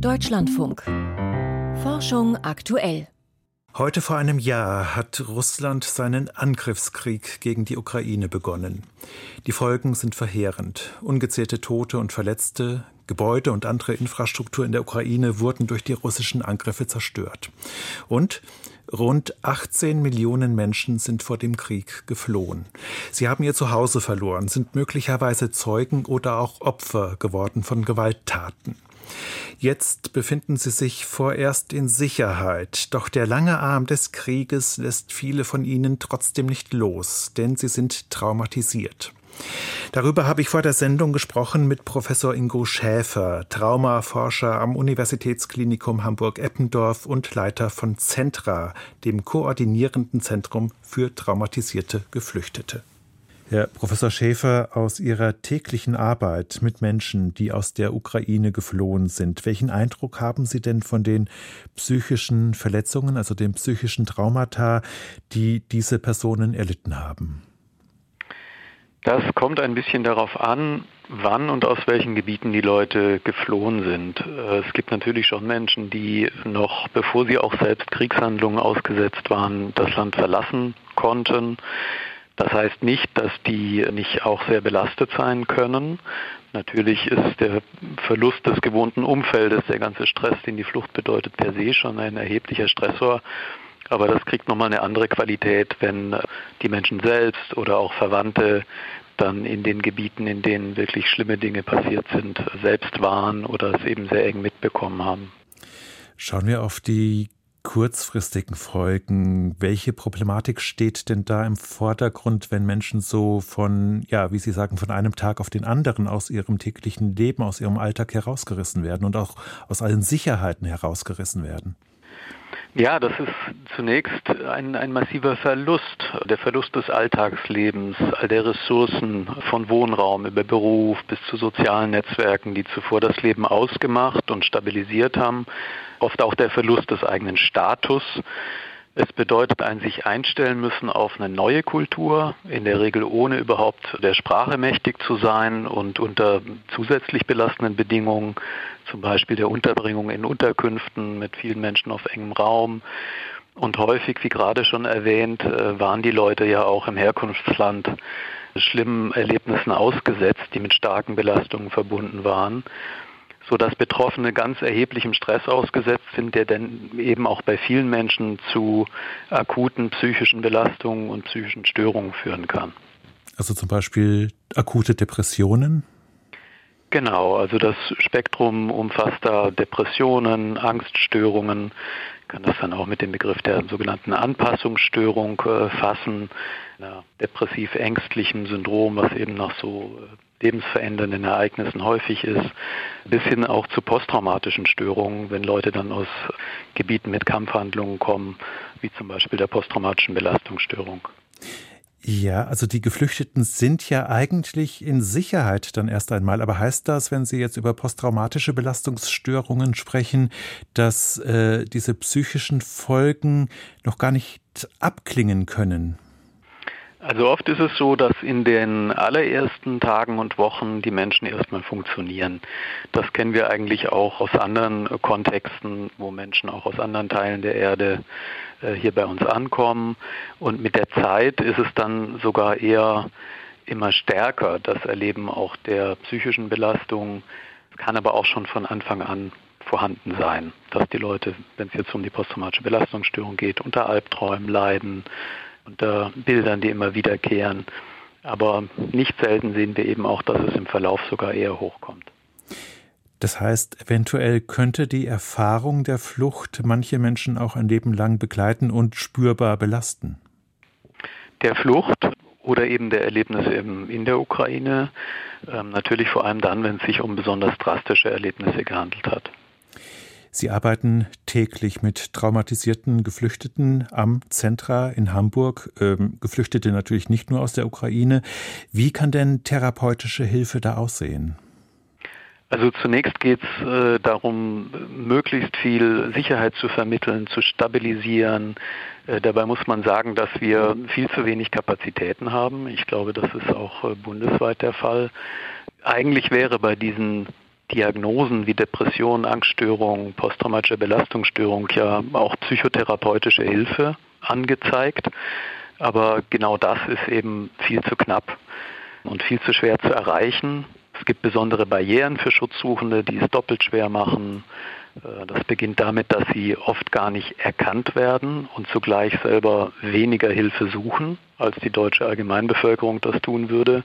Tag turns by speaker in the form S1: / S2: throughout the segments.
S1: Deutschlandfunk. Forschung aktuell.
S2: Heute vor einem Jahr hat Russland seinen Angriffskrieg gegen die Ukraine begonnen. Die Folgen sind verheerend. Ungezählte Tote und Verletzte, Gebäude und andere Infrastruktur in der Ukraine wurden durch die russischen Angriffe zerstört. Und Rund 18 Millionen Menschen sind vor dem Krieg geflohen. Sie haben ihr Zuhause verloren, sind möglicherweise Zeugen oder auch Opfer geworden von Gewalttaten. Jetzt befinden sie sich vorerst in Sicherheit, doch der lange Arm des Krieges lässt viele von ihnen trotzdem nicht los, denn sie sind traumatisiert. Darüber habe ich vor der Sendung gesprochen mit Professor Ingo Schäfer, Traumaforscher am Universitätsklinikum Hamburg-Eppendorf und Leiter von Centra, dem koordinierenden Zentrum für traumatisierte Geflüchtete. Herr Professor Schäfer, aus Ihrer täglichen Arbeit mit Menschen, die aus der Ukraine geflohen sind, welchen Eindruck haben Sie denn von den psychischen Verletzungen, also den psychischen Traumata, die diese Personen erlitten haben?
S3: Das kommt ein bisschen darauf an, wann und aus welchen Gebieten die Leute geflohen sind. Es gibt natürlich schon Menschen, die noch, bevor sie auch selbst Kriegshandlungen ausgesetzt waren, das Land verlassen konnten. Das heißt nicht, dass die nicht auch sehr belastet sein können. Natürlich ist der Verlust des gewohnten Umfeldes, der ganze Stress, den die Flucht bedeutet, per se schon ein erheblicher Stressor. Aber das kriegt nochmal eine andere Qualität, wenn die Menschen selbst oder auch Verwandte dann in den Gebieten, in denen wirklich schlimme Dinge passiert sind, selbst waren oder es eben sehr eng mitbekommen haben.
S2: Schauen wir auf die kurzfristigen Folgen. Welche Problematik steht denn da im Vordergrund, wenn Menschen so von, ja, wie Sie sagen, von einem Tag auf den anderen aus ihrem täglichen Leben, aus ihrem Alltag herausgerissen werden und auch aus allen Sicherheiten herausgerissen werden?
S3: Ja, das ist zunächst ein, ein massiver Verlust, der Verlust des Alltagslebens, all der Ressourcen von Wohnraum über Beruf bis zu sozialen Netzwerken, die zuvor das Leben ausgemacht und stabilisiert haben, oft auch der Verlust des eigenen Status. Es bedeutet ein sich einstellen müssen auf eine neue Kultur, in der Regel ohne überhaupt der Sprache mächtig zu sein und unter zusätzlich belastenden Bedingungen zum Beispiel der Unterbringung in Unterkünften mit vielen Menschen auf engem Raum. Und häufig, wie gerade schon erwähnt, äh, waren die Leute ja auch im Herkunftsland schlimmen Erlebnissen ausgesetzt, die mit starken Belastungen verbunden waren, sodass Betroffene ganz erheblichem Stress ausgesetzt sind, der dann eben auch bei vielen Menschen zu akuten psychischen Belastungen und psychischen Störungen führen kann.
S2: Also zum Beispiel akute Depressionen?
S3: Genau, also das Spektrum umfasst da Depressionen, Angststörungen, kann das dann auch mit dem Begriff der sogenannten Anpassungsstörung äh, fassen, depressiv-ängstlichen Syndrom, was eben nach so äh, lebensverändernden Ereignissen häufig ist, bis hin auch zu posttraumatischen Störungen, wenn Leute dann aus Gebieten mit Kampfhandlungen kommen, wie zum Beispiel der posttraumatischen Belastungsstörung.
S2: Ja, also die Geflüchteten sind ja eigentlich in Sicherheit dann erst einmal. Aber heißt das, wenn Sie jetzt über posttraumatische Belastungsstörungen sprechen, dass äh, diese psychischen Folgen noch gar nicht abklingen können?
S3: Also oft ist es so, dass in den allerersten Tagen und Wochen die Menschen erstmal funktionieren. Das kennen wir eigentlich auch aus anderen Kontexten, wo Menschen auch aus anderen Teilen der Erde äh, hier bei uns ankommen. Und mit der Zeit ist es dann sogar eher immer stärker, das Erleben auch der psychischen Belastung. Es kann aber auch schon von Anfang an vorhanden sein, dass die Leute, wenn es jetzt um die posttraumatische Belastungsstörung geht, unter Albträumen leiden, unter Bildern, die immer wiederkehren. Aber nicht selten sehen wir eben auch, dass es im Verlauf sogar eher hochkommt.
S2: Das heißt, eventuell könnte die Erfahrung der Flucht manche Menschen auch ein Leben lang begleiten und spürbar belasten.
S3: Der Flucht oder eben der Erlebnisse in der Ukraine, ähm, natürlich vor allem dann, wenn es sich um besonders drastische Erlebnisse gehandelt hat.
S2: Sie arbeiten täglich mit traumatisierten Geflüchteten am Zentra in Hamburg. Ähm, Geflüchtete natürlich nicht nur aus der Ukraine. Wie kann denn therapeutische Hilfe da aussehen?
S3: Also zunächst geht es äh, darum, möglichst viel Sicherheit zu vermitteln, zu stabilisieren. Äh, dabei muss man sagen, dass wir viel zu wenig Kapazitäten haben. Ich glaube, das ist auch äh, bundesweit der Fall. Eigentlich wäre bei diesen Diagnosen wie Depression, Angststörung, posttraumatische Belastungsstörung ja auch psychotherapeutische Hilfe angezeigt. Aber genau das ist eben viel zu knapp und viel zu schwer zu erreichen. Es gibt besondere Barrieren für Schutzsuchende, die es doppelt schwer machen. Äh, das beginnt damit, dass sie oft gar nicht erkannt werden und zugleich selber weniger Hilfe suchen, als die deutsche Allgemeinbevölkerung das tun würde.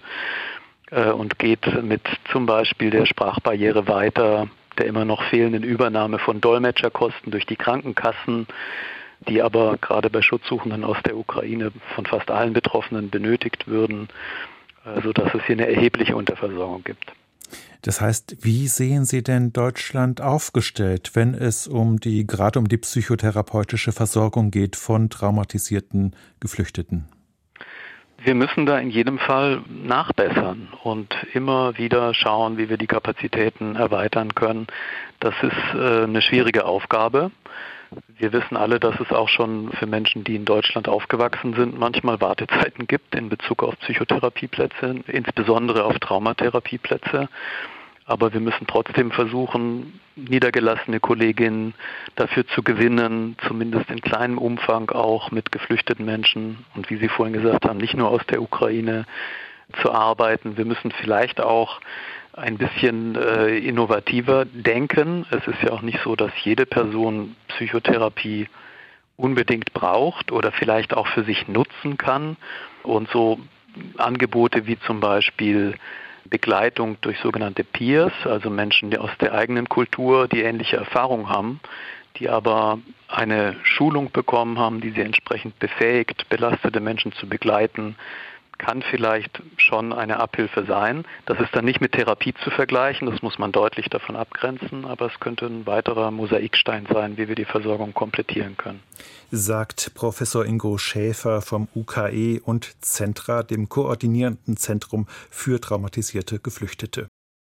S3: Äh, und geht mit zum Beispiel der Sprachbarriere weiter, der immer noch fehlenden Übernahme von Dolmetscherkosten durch die Krankenkassen, die aber gerade bei Schutzsuchenden aus der Ukraine von fast allen Betroffenen benötigt würden, sodass es hier eine erhebliche Unterversorgung gibt.
S2: Das heißt, wie sehen Sie denn Deutschland aufgestellt, wenn es um die, gerade um die psychotherapeutische Versorgung geht von traumatisierten Geflüchteten?
S3: Wir müssen da in jedem Fall nachbessern und immer wieder schauen, wie wir die Kapazitäten erweitern können. Das ist äh, eine schwierige Aufgabe. Wir wissen alle, dass es auch schon für Menschen, die in Deutschland aufgewachsen sind, manchmal Wartezeiten gibt in Bezug auf Psychotherapieplätze, insbesondere auf Traumatherapieplätze. Aber wir müssen trotzdem versuchen, niedergelassene Kolleginnen dafür zu gewinnen, zumindest in kleinem Umfang auch mit geflüchteten Menschen und wie Sie vorhin gesagt haben, nicht nur aus der Ukraine zu arbeiten. Wir müssen vielleicht auch ein bisschen äh, innovativer denken. Es ist ja auch nicht so, dass jede Person Psychotherapie unbedingt braucht oder vielleicht auch für sich nutzen kann. Und so Angebote wie zum Beispiel Begleitung durch sogenannte Peers, also Menschen aus der eigenen Kultur, die ähnliche Erfahrungen haben, die aber eine Schulung bekommen haben, die sie entsprechend befähigt, belastete Menschen zu begleiten, kann vielleicht schon eine Abhilfe sein. Das ist dann nicht mit Therapie zu vergleichen, das muss man deutlich davon abgrenzen, aber es könnte ein weiterer Mosaikstein sein, wie wir die Versorgung komplettieren können.
S2: Sagt Professor Ingo Schäfer vom UKE und Zentra, dem koordinierenden Zentrum für traumatisierte Geflüchtete.